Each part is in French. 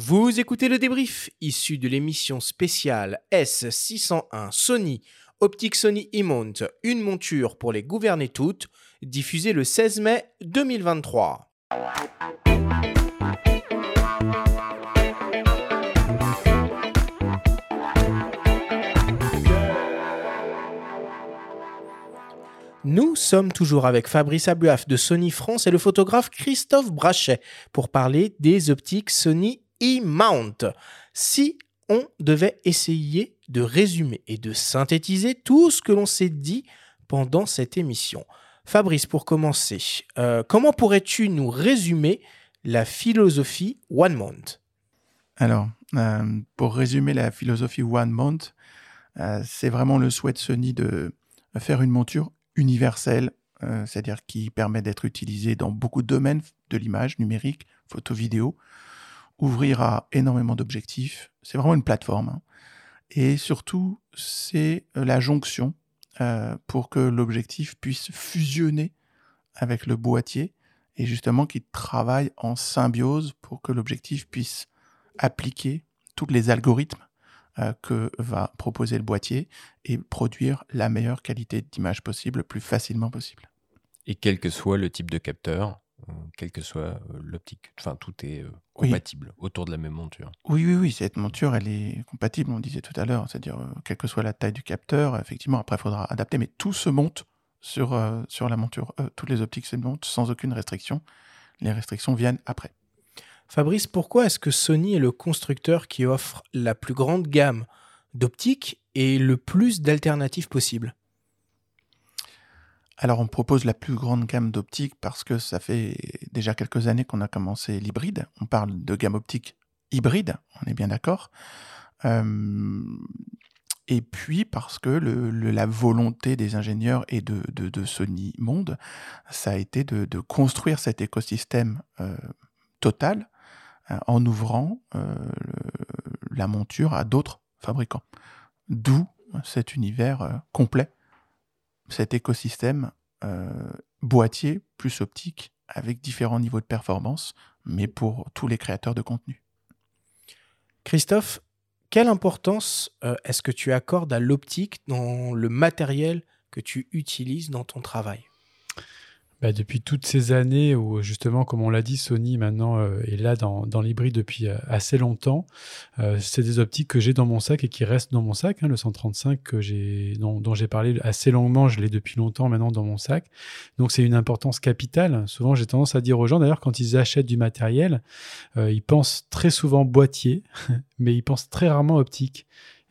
Vous écoutez le débrief issu de l'émission spéciale S601 Sony Optique Sony E-Mount, une monture pour les gouverner toutes, diffusée le 16 mai 2023. Nous sommes toujours avec Fabrice Abuaf de Sony France et le photographe Christophe Brachet pour parler des optiques Sony E-Mount. Si on devait essayer de résumer et de synthétiser tout ce que l'on s'est dit pendant cette émission. Fabrice, pour commencer, euh, comment pourrais-tu nous résumer la philosophie One Mount? Alors, euh, pour résumer la philosophie One Mount, euh, c'est vraiment le souhait de Sony de faire une monture universelle, c'est-à-dire qui permet d'être utilisée dans beaucoup de domaines de l'image numérique, photo, vidéo, ouvrir à énormément d'objectifs. C'est vraiment une plateforme. Hein. Et surtout, c'est euh, la jonction euh, pour que l'objectif puisse fusionner avec le boîtier et justement qu'il travaille en symbiose pour que l'objectif puisse appliquer tous les algorithmes euh, que va proposer le boîtier et produire la meilleure qualité d'image possible le plus facilement possible. Et quel que soit le type de capteur, quelle que soit euh, l'optique. Enfin, tout est euh, compatible autour de la même monture. Oui, oui, oui. Cette monture, elle est compatible, on disait tout à l'heure. C'est-à-dire, quelle que soit la taille du capteur, effectivement, après, il faudra adapter, mais tout se monte sur, sur la monture. toutes les optiques se montent sans aucune restriction. Les restrictions viennent après. Fabrice, pourquoi est-ce que Sony est le constructeur qui offre la plus grande gamme d'optiques et le plus d'alternatives possibles? Alors on propose la plus grande gamme d'optiques parce que ça fait déjà quelques années qu'on a commencé l'hybride. On parle de gamme optique hybride, on est bien d'accord. Euh, et puis parce que la volonté des ingénieurs et de, Sony Monde, ça a été de, construire cet écosystème euh, total euh, en ouvrant la monture à d'autres fabricants. D'où cet univers complet cet écosystème euh, boîtier plus optique avec différents niveaux de performance, mais pour tous les créateurs de contenu. Christophe, quelle importance euh, est-ce que tu accordes à l'optique dans le matériel que tu utilises dans ton travail? Bah, depuis toutes ces années où justement, comme on l'a dit, Sony maintenant euh, est là dans, dans l'hybride depuis euh, assez longtemps. Euh, c'est des optiques que j'ai dans mon sac et qui restent dans mon sac. Hein, le 135 que j'ai, dont, dont j'ai parlé assez longuement, je l'ai depuis longtemps maintenant dans mon sac. Donc c'est une importance capitale. Souvent, j'ai tendance à dire aux gens, d'ailleurs, quand ils achètent du matériel, ils pensent très souvent boîtier, mais ils pensent très rarement optique.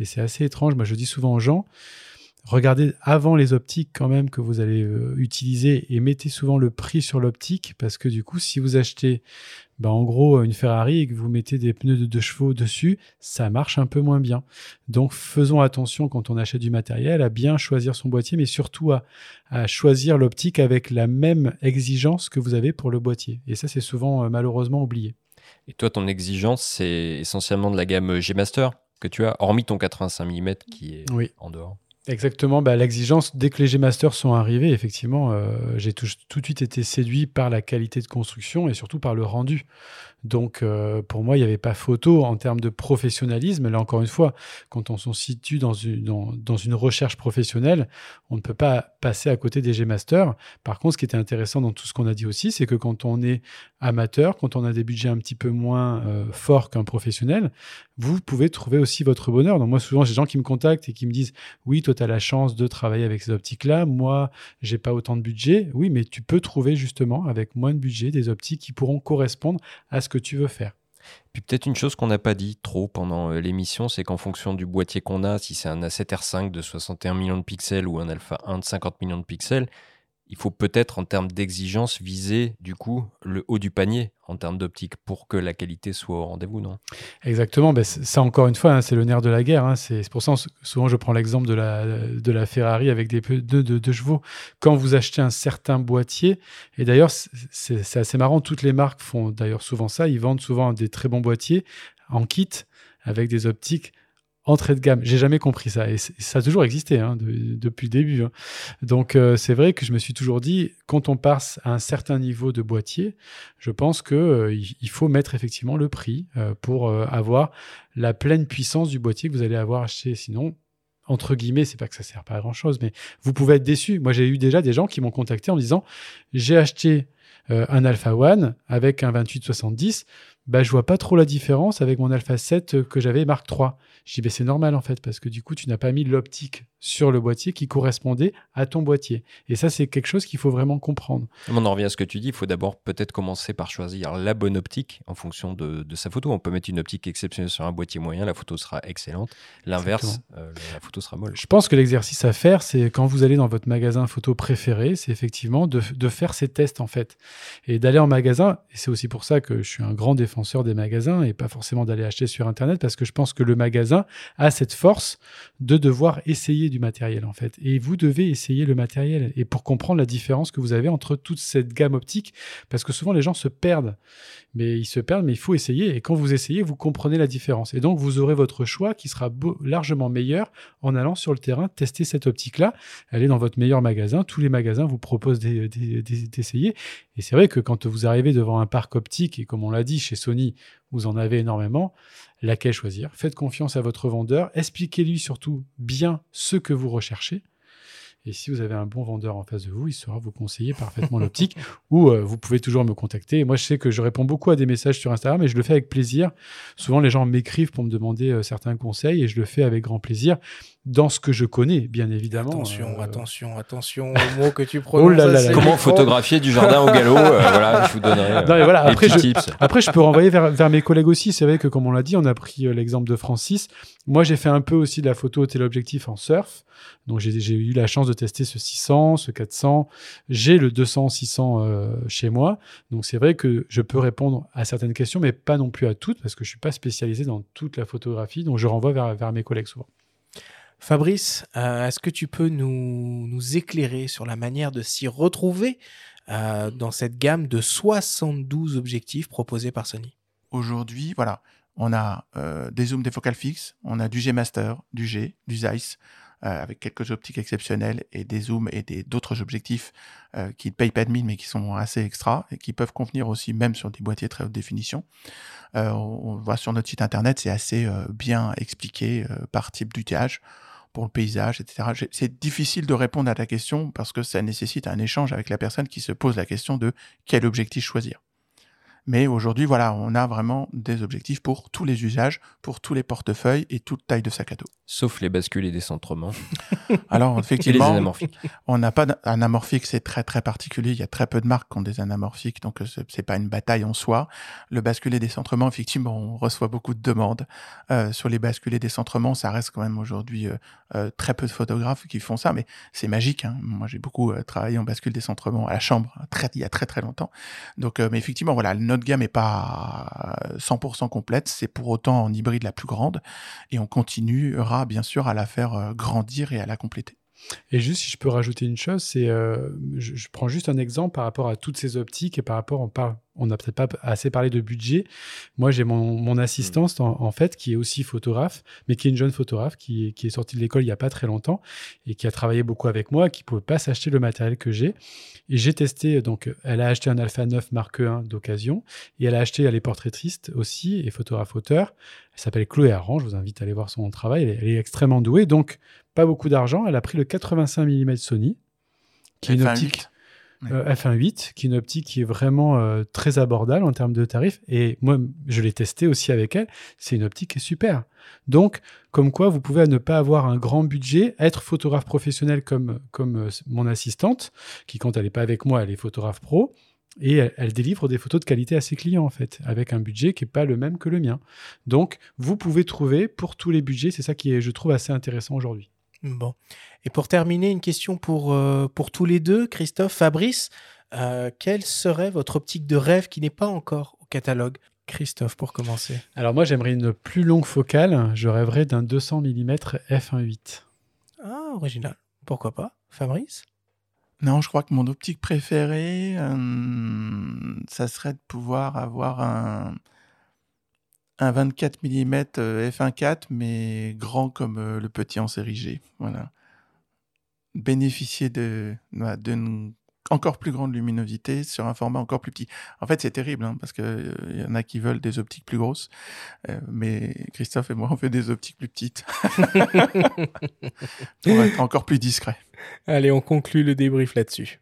Et c'est assez étrange. Moi, je dis souvent aux gens, regardez avant les optiques quand même que vous allez euh, utiliser et mettez souvent le prix sur l'optique parce que du coup si vous achetez ben, en gros une Ferrari et que vous mettez des pneus de 2 chevaux dessus ça marche un peu moins bien. Donc faisons attention quand on achète du matériel à bien choisir son boîtier mais surtout à, à choisir l'optique avec la même exigence que vous avez pour le boîtier. Et ça c'est souvent euh, malheureusement oublié. Et toi ton exigence c'est essentiellement de la gamme G Master que tu as hormis ton 85 mm qui est en dehors Exactement, bah, l'exigence, dès que les G-Masters sont arrivés, effectivement, euh, j'ai tout, tout, de suite été séduit par la qualité de construction et surtout par le rendu. Donc, euh, pour moi, il n'y avait pas photo en termes de professionnalisme. Là, encore une fois, quand on se situe dans une, dans, une recherche professionnelle, on ne peut pas passer à côté des G-Masters. Par contre, ce qui était intéressant dans tout ce qu'on a dit aussi, c'est que quand on est amateur, quand on a des budgets un petit peu moins euh, forts qu'un professionnel, vous pouvez trouver aussi votre bonheur. Donc, moi, souvent, j'ai des gens qui me contactent et qui me disent Oui, toi, tu as la chance de travailler avec ces optiques-là. Moi, j'ai pas autant de budget. Oui, mais tu peux trouver justement, avec moins de budget, des optiques qui pourront correspondre à ce tu veux faire. Puis peut-être une chose qu'on n'a pas dit trop pendant euh, l'émission, c'est qu'en fonction du boîtier qu'on a, si c'est un A7R5 de 61 millions de pixels ou un Alpha 1 de 50 millions de pixels, il faut peut-être en termes d'exigence viser du coup le haut du panier en termes d'optique pour que la qualité soit au rendez-vous, non? Exactement, ben, ça encore une fois, hein, c'est le nerf de la guerre. Hein. c'est pour ça souvent je prends l'exemple de la, de la Ferrari avec des pneus de, de, chevaux. Quand vous achetez un certain boîtier, et d'ailleurs c'est assez marrant, toutes les marques font d'ailleurs souvent ça, ils vendent souvent des très bons boîtiers en kit avec des optiques entrée de gamme. J'ai jamais compris ça. Et ça a toujours existé hein, depuis le début. Hein. Donc, euh, c'est vrai que je me suis toujours dit, quand on passe à un certain niveau de boîtier, je pense qu'il euh, il faut mettre effectivement le prix euh, pour avoir la pleine puissance du boîtier que vous allez avoir acheté. Sinon, entre guillemets, c'est pas que ça sert pas à grand chose, mais vous pouvez être déçu. Moi, j'ai eu déjà des gens qui m'ont contacté en me disant, j'ai acheté un Alpha One avec un 2870 bah, je vois pas trop la différence avec mon Alpha 7 que j'avais Mark III. Je dis, bah, c'est normal en fait, parce que du coup, tu n'as pas mis l'optique sur le boîtier qui correspondait à ton boîtier. Et ça, c'est quelque chose qu'il faut vraiment comprendre. On en revient à ce que tu dis, il faut d'abord peut-être commencer par choisir la bonne optique en fonction de, sa photo. On peut mettre une optique exceptionnelle sur un boîtier moyen, la photo sera excellente. L'inverse, euh, la photo sera molle. Je pense que l'exercice à faire, c'est quand vous allez dans votre magasin photo préféré, c'est effectivement de, de, faire ces tests en fait. Et d'aller en magasin, et c'est aussi pour ça que je suis un grand défenseur des magasins et pas forcément d'aller acheter sur Internet, parce que je pense que le magasin a cette force de devoir essayer du matériel en fait. Et vous devez essayer le matériel et pour comprendre la différence que vous avez entre toute cette gamme optique, parce que souvent les gens se perdent. Mais ils se perdent, mais il faut essayer. Et quand vous essayez, vous comprenez la différence. Et donc vous aurez votre choix qui sera largement meilleur en allant sur le terrain tester cette optique-là. Allez dans votre meilleur magasin. Tous les magasins vous proposent d'essayer. Et c'est vrai que quand vous arrivez devant un parc optique, et comme on l'a dit chez Sony, vous en avez énormément, laquelle choisir? Faites confiance à votre vendeur, expliquez-lui surtout bien ce que vous recherchez. Et si vous avez un bon vendeur en face de vous, il saura vous conseiller parfaitement l'optique. Ou euh, vous pouvez toujours me contacter. moi, je sais que je réponds beaucoup à des messages sur Instagram et je le fais avec plaisir. Souvent, les gens m'écrivent pour me demander euh, certains conseils et je le fais avec grand plaisir dans ce que je connais, bien évidemment. Attention, euh, attention, attention aux mots que tu oh prononces. là Comment photographier du jardin au galop Voilà, je vous donnerai voilà, après, je, tips. Après, je peux renvoyer vers, vers mes collègues aussi. C'est vrai que, comme on l'a dit, on a pris l'exemple de Francis. Moi, j'ai fait un peu aussi de la photo au téléobjectif en surf. Donc, j'ai eu la chance de tester ce 600, ce 400. J'ai le 200, 600 euh, chez moi. Donc, c'est vrai que je peux répondre à certaines questions, mais pas non plus à toutes, parce que je suis pas spécialisé dans toute la photographie. Donc, je renvoie vers, vers mes collègues souvent. Fabrice, euh, est-ce que tu peux nous, éclairer sur la manière de s'y retrouver euh, dans cette gamme de 72 objectifs proposés par Sony? Aujourd'hui, voilà, on a des zooms, des focales fixes, on a du G Master, du G, du Zeiss, euh, avec quelques optiques exceptionnelles et des zooms et d'autres objectifs euh, qui ne payent pas de mine mais qui sont assez extra et qui peuvent convenir aussi même sur des boîtiers très haute définition. Euh, on, voit sur notre site internet, c'est assez bien expliqué par type d'outillage pour le paysage, etc. C'est difficile de répondre à ta question parce que ça nécessite un échange avec la personne qui se pose la question de quel objectif choisir. Mais aujourd'hui, voilà, on a vraiment des objectifs pour tous les usages, pour tous les portefeuilles et toute taille de sac à dos. Sauf les bascules et décentrements. Alors, effectivement, on n'a pas d'anamorphique, c'est très très particulier. Il y a très peu de marques qui ont des anamorphiques, donc euh, c'est pas une bataille en soi. Le bascule et décentrement, effectivement, on reçoit beaucoup de demandes euh, sur les bascules et décentrements. Ça reste quand même aujourd'hui euh, très peu de photographes qui font ça, mais c'est magique. Hein. Moi, j'ai beaucoup travaillé en bascule décentrement à la chambre très, il y a très très longtemps. Donc, mais effectivement, voilà, notre gamme n'est pas 100% complète, c'est pour autant en hybride la plus grande, et on continuera bien sûr à la faire euh, grandir et à la compléter. Et juste si je peux rajouter une chose, c'est euh, je, prends juste un exemple par rapport à toutes ces optiques et par rapport on parle on n'a peut-être pas assez parlé de budget. Moi, j'ai mon, mon assistante, en, fait, qui est aussi photographe, mais qui est une jeune photographe, qui, qui est sortie de l'école il n'y a pas très longtemps et qui a travaillé beaucoup avec moi, qui ne pouvait pas s'acheter le matériel que j'ai. Et j'ai testé, donc, elle a acheté un Alpha 9 Mark 1 d'occasion et elle a acheté, elle est portraitiste aussi et photographe-auteur. Elle s'appelle Chloé Arran, je vous invite à aller voir son travail. Elle est, extrêmement douée, donc pas beaucoup d'argent. Elle a pris le 85 mm Sony, qui est une optique euh, F1.8, qui est une optique qui est vraiment euh, très abordable en termes de tarifs. Et moi, je l'ai testé aussi avec elle. C'est une optique qui est super. Donc, comme quoi, vous pouvez ne pas avoir un grand budget, être photographe professionnel comme, comme euh, mon assistante, qui quand elle n'est pas avec moi, elle est photographe pro. Et elle, elle, délivre des photos de qualité à ses clients, en fait, avec un budget qui n'est pas le même que le mien. Donc, vous pouvez trouver pour tous les budgets, c'est ça qui est, je trouve, assez intéressant aujourd'hui. Bon. Et pour terminer, une question pour, euh, pour tous les deux, Christophe, Fabrice. Euh, quelle serait votre optique de rêve qui n'est pas encore au catalogue? Christophe, pour commencer. Alors moi, j'aimerais une plus longue focale. Je rêverais d'un 200 mm f1.8. Ah, original. Pourquoi pas? Fabrice? Non, je crois que mon optique préférée, euh, ça serait de pouvoir avoir un, un 24 mm f1.4, mais grand comme euh, le petit en série G. Voilà. Bénéficier de, voilà, d'une encore plus grande luminosité sur un format encore plus petit. En fait, c'est terrible, hein, parce qu'il euh, y en a qui veulent des optiques plus grosses, euh, mais Christophe et moi, on fait des optiques plus petites pour être encore plus discret. Allez, on conclut le débrief là-dessus.